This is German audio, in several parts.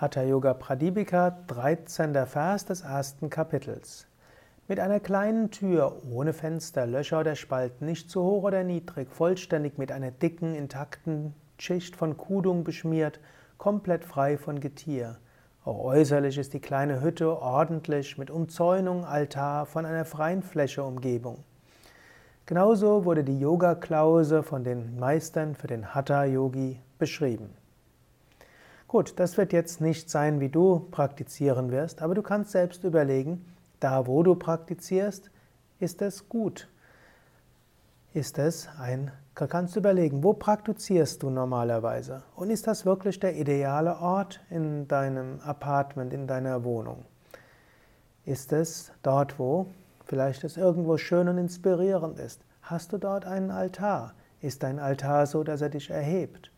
Hatha Yoga Pradipika, 13. Vers des ersten Kapitels. Mit einer kleinen Tür, ohne Fenster, Löcher oder Spalten, nicht zu hoch oder niedrig, vollständig mit einer dicken, intakten Schicht von Kudung beschmiert, komplett frei von Getier. Auch äußerlich ist die kleine Hütte ordentlich mit Umzäunung, Altar von einer freien Fläche Umgebung. Genauso wurde die Yoga-Klause von den Meistern für den Hatha-Yogi beschrieben. Gut, das wird jetzt nicht sein, wie du praktizieren wirst, aber du kannst selbst überlegen, da wo du praktizierst, ist es gut. Ist es ein, kannst du überlegen, wo praktizierst du normalerweise? Und ist das wirklich der ideale Ort in deinem Apartment, in deiner Wohnung? Ist es dort, wo vielleicht es irgendwo schön und inspirierend ist? Hast du dort einen Altar? Ist dein Altar so, dass er dich erhebt?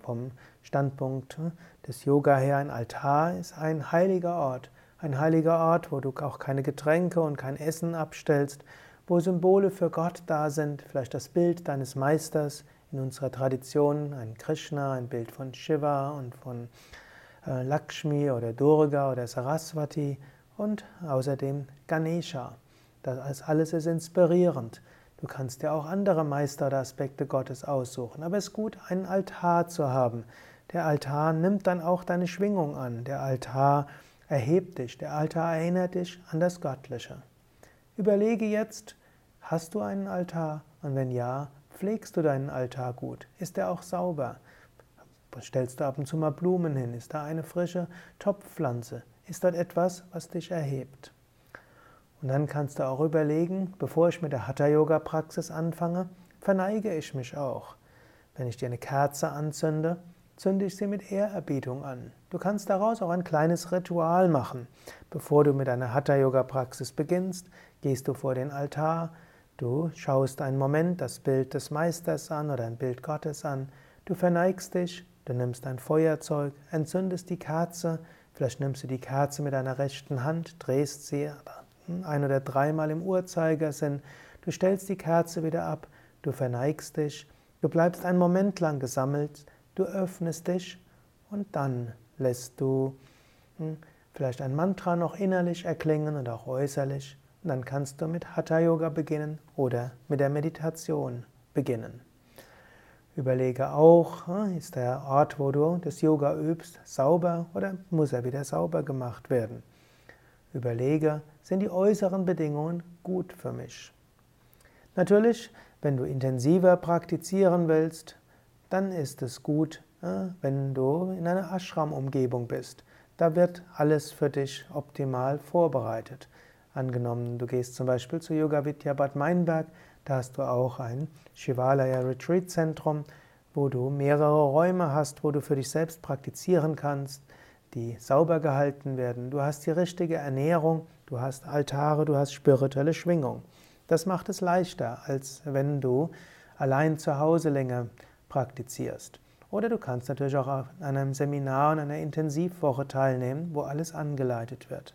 Vom Standpunkt hm, des Yoga her, ein Altar ist ein heiliger Ort. Ein heiliger Ort, wo du auch keine Getränke und kein Essen abstellst, wo Symbole für Gott da sind, vielleicht das Bild deines Meisters in unserer Tradition, ein Krishna, ein Bild von Shiva und von äh, Lakshmi oder Durga oder Saraswati und außerdem Ganesha. Das alles ist inspirierend. Du kannst dir auch andere Meister oder Aspekte Gottes aussuchen, aber es ist gut, einen Altar zu haben. Der Altar nimmt dann auch deine Schwingung an. Der Altar erhebt dich. Der Altar erinnert dich an das Göttliche. Überlege jetzt, hast du einen Altar? Und wenn ja, pflegst du deinen Altar gut? Ist er auch sauber? Stellst du ab und zu mal Blumen hin? Ist da eine frische Topfpflanze? Ist dort etwas, was dich erhebt? Und dann kannst du auch überlegen, bevor ich mit der Hatha-Yoga-Praxis anfange, verneige ich mich auch. Wenn ich dir eine Kerze anzünde, zünde ich sie mit Ehrerbietung an. Du kannst daraus auch ein kleines Ritual machen. Bevor du mit deiner Hatha-Yoga-Praxis beginnst, gehst du vor den Altar, du schaust einen Moment das Bild des Meisters an oder ein Bild Gottes an, du verneigst dich, du nimmst ein Feuerzeug, entzündest die Kerze, vielleicht nimmst du die Kerze mit deiner rechten Hand, drehst sie ein oder dreimal im Uhrzeigersinn. Du stellst die Kerze wieder ab, du verneigst dich, du bleibst einen Moment lang gesammelt, du öffnest dich und dann lässt du hm, vielleicht ein Mantra noch innerlich erklingen und auch äußerlich. Und dann kannst du mit Hatha Yoga beginnen oder mit der Meditation beginnen. Überlege auch, hm, ist der Ort, wo du das Yoga übst, sauber oder muss er wieder sauber gemacht werden? Überlege, sind die äußeren Bedingungen gut für mich? Natürlich, wenn du intensiver praktizieren willst, dann ist es gut, äh, wenn du in einer Ashram-Umgebung bist. Da wird alles für dich optimal vorbereitet. Angenommen, du gehst zum Beispiel zu Yoga Vidya Bad Meinberg, da hast du auch ein Shivalaya Retreat Zentrum, wo du mehrere Räume hast, wo du für dich selbst praktizieren kannst die sauber gehalten werden. Du hast die richtige Ernährung, du hast Altare, du hast spirituelle Schwingung. Das macht es leichter, als wenn du allein zu Hause länger praktizierst. Oder du kannst natürlich auch an einem Seminar und einer Intensivwoche teilnehmen, wo alles angeleitet wird.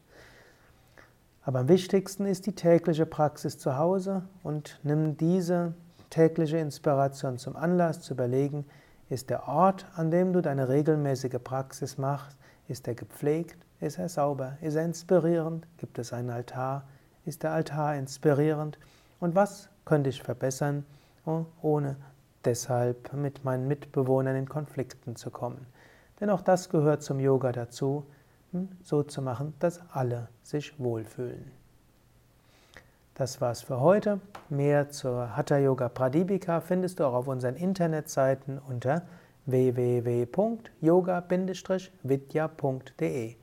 Aber am wichtigsten ist die tägliche Praxis zu Hause und nimm diese tägliche Inspiration zum Anlass zu überlegen, ist der Ort, an dem du deine regelmäßige Praxis machst, ist er gepflegt? Ist er sauber? Ist er inspirierend? Gibt es einen Altar? Ist der Altar inspirierend? Und was könnte ich verbessern, oh, ohne deshalb mit meinen Mitbewohnern in Konflikten zu kommen? Denn auch das gehört zum Yoga dazu, hm, so zu machen, dass alle sich wohlfühlen. Das war's für heute. Mehr zur Hatha Yoga Pradipika findest du auch auf unseren Internetseiten unter www.yoga-vidya.de.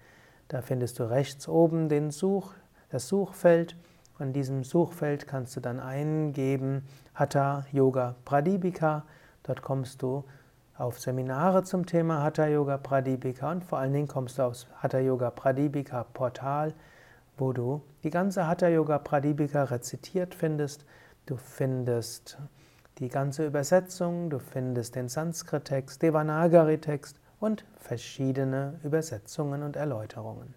Da findest du rechts oben den Such, das Suchfeld. An diesem Suchfeld kannst du dann eingeben Hatha Yoga Pradipika. Dort kommst du auf Seminare zum Thema Hatha Yoga Pradipika und vor allen Dingen kommst du aufs Hatha Yoga Pradipika Portal, wo du die ganze Hatha Yoga Pradipika rezitiert findest. Du findest die ganze Übersetzung, du findest den Sanskrit-Text, Devanagari-Text und verschiedene Übersetzungen und Erläuterungen.